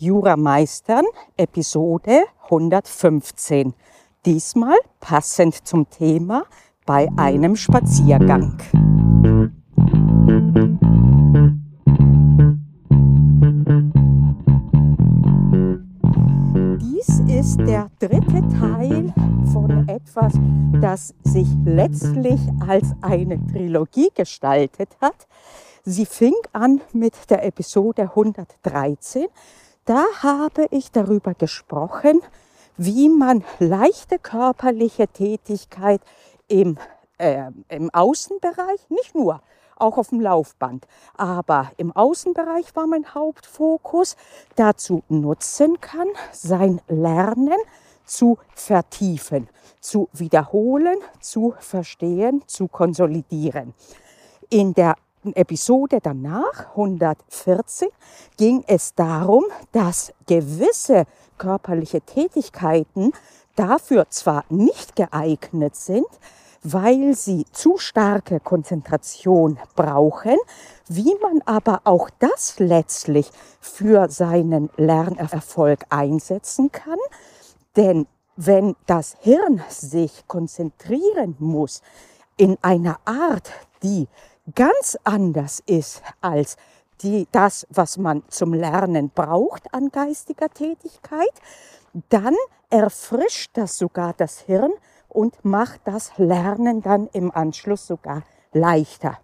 Jura Meistern, Episode 115. Diesmal passend zum Thema bei einem Spaziergang. Dies ist der dritte Teil von etwas, das sich letztlich als eine Trilogie gestaltet hat. Sie fing an mit der Episode 113 da habe ich darüber gesprochen, wie man leichte körperliche Tätigkeit im, äh, im Außenbereich, nicht nur, auch auf dem Laufband, aber im Außenbereich war mein Hauptfokus, dazu nutzen kann, sein Lernen zu vertiefen, zu wiederholen, zu verstehen, zu konsolidieren. In der Episode danach, 114, ging es darum, dass gewisse körperliche Tätigkeiten dafür zwar nicht geeignet sind, weil sie zu starke Konzentration brauchen, wie man aber auch das letztlich für seinen Lernerfolg einsetzen kann. Denn wenn das Hirn sich konzentrieren muss in einer Art, die ganz anders ist als die, das, was man zum Lernen braucht an geistiger Tätigkeit, dann erfrischt das sogar das Hirn und macht das Lernen dann im Anschluss sogar leichter.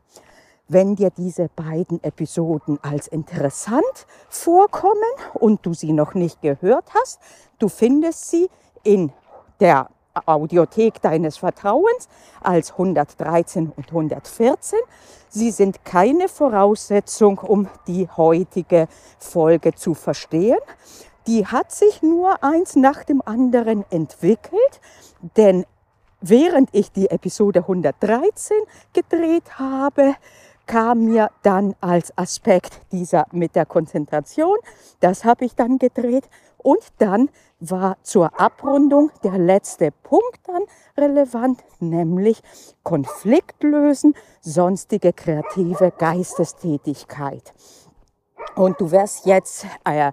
Wenn dir diese beiden Episoden als interessant vorkommen und du sie noch nicht gehört hast, du findest sie in der Audiothek deines Vertrauens als 113 und 114. Sie sind keine Voraussetzung, um die heutige Folge zu verstehen. Die hat sich nur eins nach dem anderen entwickelt, denn während ich die Episode 113 gedreht habe, kam mir dann als Aspekt dieser mit der Konzentration, das habe ich dann gedreht und dann war zur Abrundung der letzte Punkt dann relevant, nämlich Konflikt lösen, sonstige kreative Geistestätigkeit. Und du wirst jetzt äh,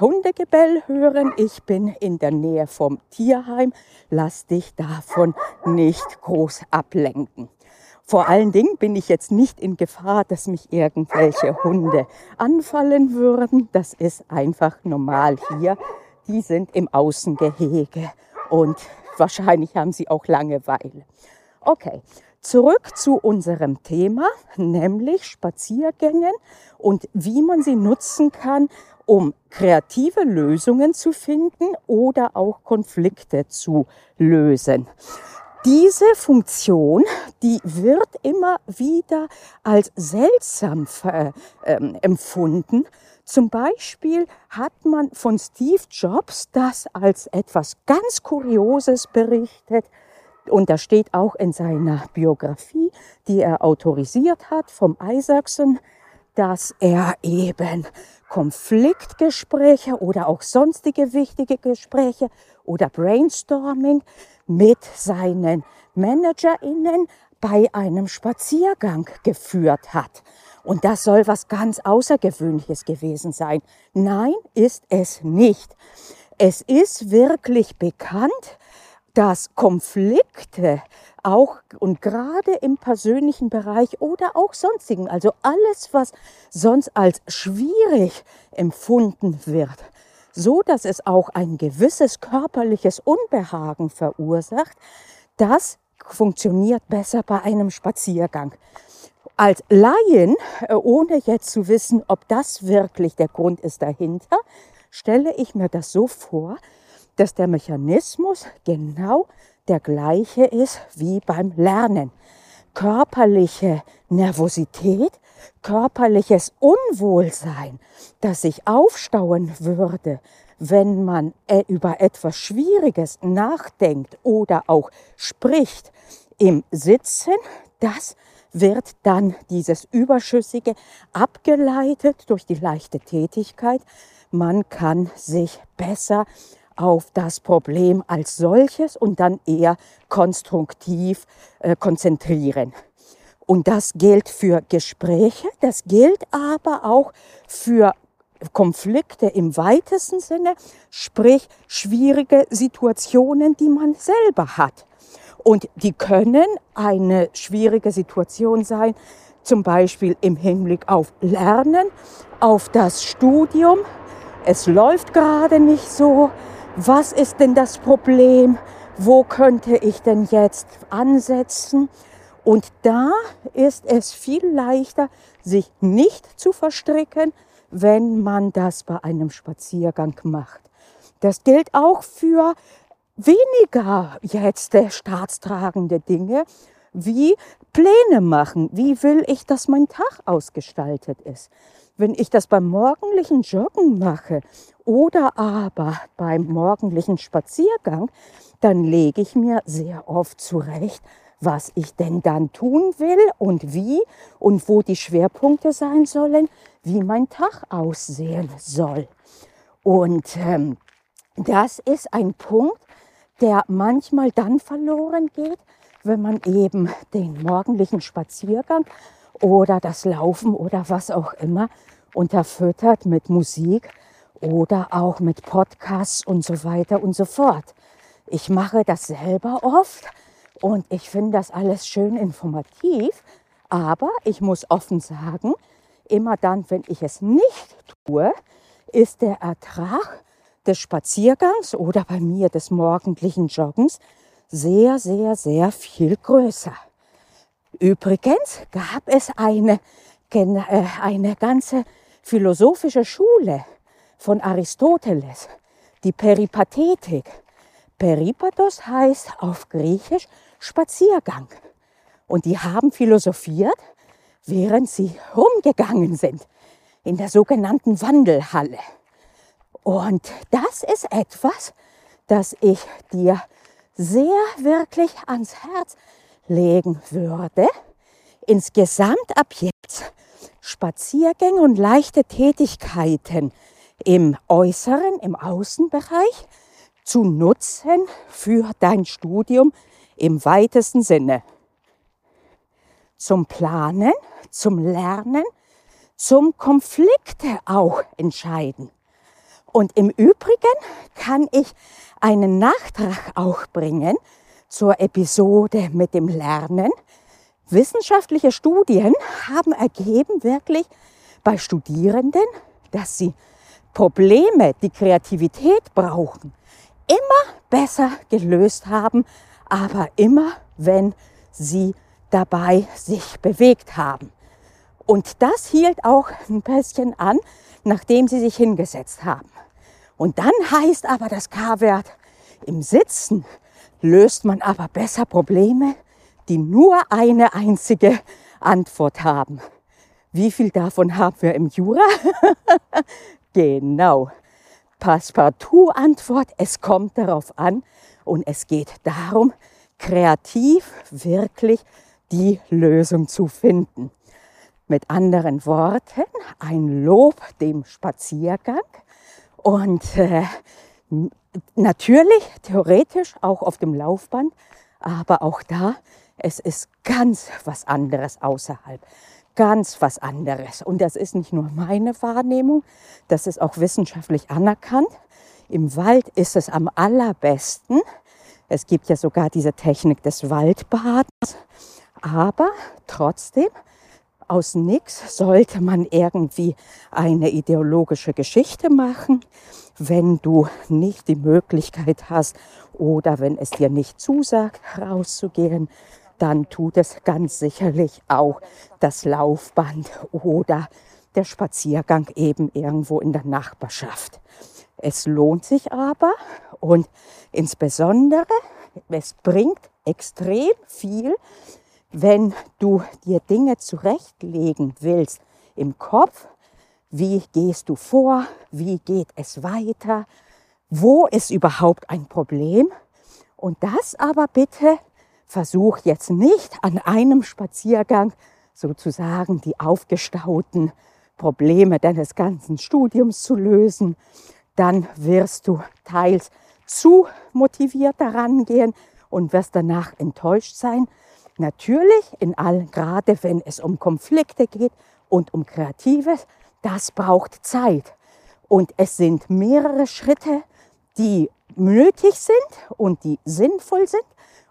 Hundegebell hören. Ich bin in der Nähe vom Tierheim. Lass dich davon nicht groß ablenken. Vor allen Dingen bin ich jetzt nicht in Gefahr, dass mich irgendwelche Hunde anfallen würden. Das ist einfach normal hier. Die sind im Außengehege und wahrscheinlich haben sie auch Langeweile. Okay, zurück zu unserem Thema, nämlich Spaziergängen und wie man sie nutzen kann, um kreative Lösungen zu finden oder auch Konflikte zu lösen. Diese Funktion, die wird immer wieder als seltsam äh, empfunden. Zum Beispiel hat man von Steve Jobs das als etwas ganz Kurioses berichtet. Und das steht auch in seiner Biografie, die er autorisiert hat vom Isaacson, dass er eben Konfliktgespräche oder auch sonstige wichtige Gespräche oder Brainstorming mit seinen ManagerInnen bei einem Spaziergang geführt hat. Und das soll was ganz Außergewöhnliches gewesen sein. Nein, ist es nicht. Es ist wirklich bekannt, dass Konflikte auch und gerade im persönlichen Bereich oder auch sonstigen, also alles, was sonst als schwierig empfunden wird, so dass es auch ein gewisses körperliches Unbehagen verursacht, das funktioniert besser bei einem Spaziergang. Als Laien, äh, ohne jetzt zu wissen, ob das wirklich der Grund ist dahinter, stelle ich mir das so vor, dass der Mechanismus genau der gleiche ist wie beim Lernen. Körperliche Nervosität, körperliches Unwohlsein, das sich aufstauen würde, wenn man äh, über etwas Schwieriges nachdenkt oder auch spricht im Sitzen, das wird dann dieses Überschüssige abgeleitet durch die leichte Tätigkeit. Man kann sich besser auf das Problem als solches und dann eher konstruktiv äh, konzentrieren. Und das gilt für Gespräche, das gilt aber auch für Konflikte im weitesten Sinne, sprich schwierige Situationen, die man selber hat. Und die können eine schwierige Situation sein, zum Beispiel im Hinblick auf Lernen, auf das Studium. Es läuft gerade nicht so. Was ist denn das Problem? Wo könnte ich denn jetzt ansetzen? Und da ist es viel leichter, sich nicht zu verstricken, wenn man das bei einem Spaziergang macht. Das gilt auch für weniger jetzt staatstragende Dinge wie Pläne machen. Wie will ich, dass mein Tag ausgestaltet ist? Wenn ich das beim morgendlichen Joggen mache oder aber beim morgendlichen Spaziergang, dann lege ich mir sehr oft zurecht, was ich denn dann tun will und wie und wo die Schwerpunkte sein sollen, wie mein Tag aussehen soll. Und ähm, das ist ein Punkt, der manchmal dann verloren geht, wenn man eben den morgendlichen Spaziergang oder das Laufen oder was auch immer unterfüttert mit Musik oder auch mit Podcasts und so weiter und so fort. Ich mache das selber oft und ich finde das alles schön informativ, aber ich muss offen sagen, immer dann, wenn ich es nicht tue, ist der Ertrag des Spaziergangs oder bei mir des morgendlichen Joggens sehr, sehr, sehr viel größer. Übrigens gab es eine, äh, eine ganze philosophische Schule von Aristoteles, die Peripathetik. Peripatos heißt auf Griechisch Spaziergang. Und die haben philosophiert, während sie rumgegangen sind in der sogenannten Wandelhalle. Und das ist etwas, das ich dir sehr wirklich ans Herz legen würde. Insgesamt ab jetzt Spaziergänge und leichte Tätigkeiten im äußeren, im Außenbereich zu nutzen für dein Studium im weitesten Sinne. Zum Planen, zum Lernen, zum Konflikte auch entscheiden. Und im Übrigen kann ich einen Nachtrag auch bringen zur Episode mit dem Lernen. Wissenschaftliche Studien haben ergeben wirklich bei Studierenden, dass sie Probleme, die Kreativität brauchen, immer besser gelöst haben, aber immer, wenn sie dabei sich bewegt haben. Und das hielt auch ein bisschen an, nachdem sie sich hingesetzt haben. Und dann heißt aber das K-Wert, im Sitzen löst man aber besser Probleme, die nur eine einzige Antwort haben. Wie viel davon haben wir im Jura? genau. Passepartout-Antwort, es kommt darauf an und es geht darum, kreativ wirklich die Lösung zu finden. Mit anderen Worten, ein Lob dem Spaziergang und äh, natürlich theoretisch auch auf dem Laufband, aber auch da, es ist ganz was anderes außerhalb. Ganz was anderes. Und das ist nicht nur meine Wahrnehmung, das ist auch wissenschaftlich anerkannt. Im Wald ist es am allerbesten. Es gibt ja sogar diese Technik des Waldbadens. Aber trotzdem aus nichts sollte man irgendwie eine ideologische Geschichte machen, wenn du nicht die Möglichkeit hast oder wenn es dir nicht zusagt, rauszugehen, dann tut es ganz sicherlich auch das Laufband oder der Spaziergang eben irgendwo in der Nachbarschaft. Es lohnt sich aber und insbesondere, es bringt extrem viel, wenn du dir Dinge zurechtlegen willst im Kopf, wie gehst du vor, wie geht es weiter, wo ist überhaupt ein Problem? Und das aber bitte versuch jetzt nicht an einem Spaziergang sozusagen die aufgestauten Probleme deines ganzen Studiums zu lösen, dann wirst du teils zu motiviert daran gehen und wirst danach enttäuscht sein, Natürlich, in allen, gerade wenn es um Konflikte geht und um Kreatives, das braucht Zeit. Und es sind mehrere Schritte, die nötig sind und die sinnvoll sind.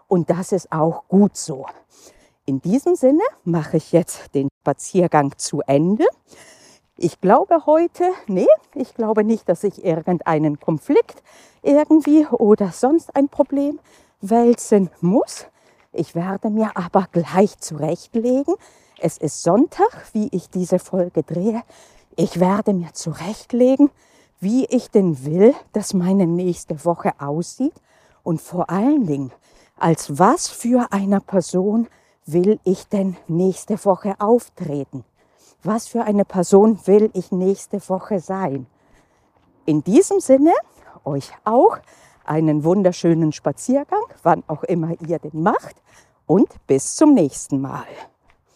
Und das ist auch gut so. In diesem Sinne mache ich jetzt den Spaziergang zu Ende. Ich glaube heute, nee, ich glaube nicht, dass ich irgendeinen Konflikt irgendwie oder sonst ein Problem wälzen muss. Ich werde mir aber gleich zurechtlegen. Es ist Sonntag, wie ich diese Folge drehe. Ich werde mir zurechtlegen, wie ich denn will, dass meine nächste Woche aussieht und vor allen Dingen, als was für einer Person will ich denn nächste Woche auftreten? Was für eine Person will ich nächste Woche sein? In diesem Sinne, euch auch einen wunderschönen Spaziergang, wann auch immer ihr den macht und bis zum nächsten Mal.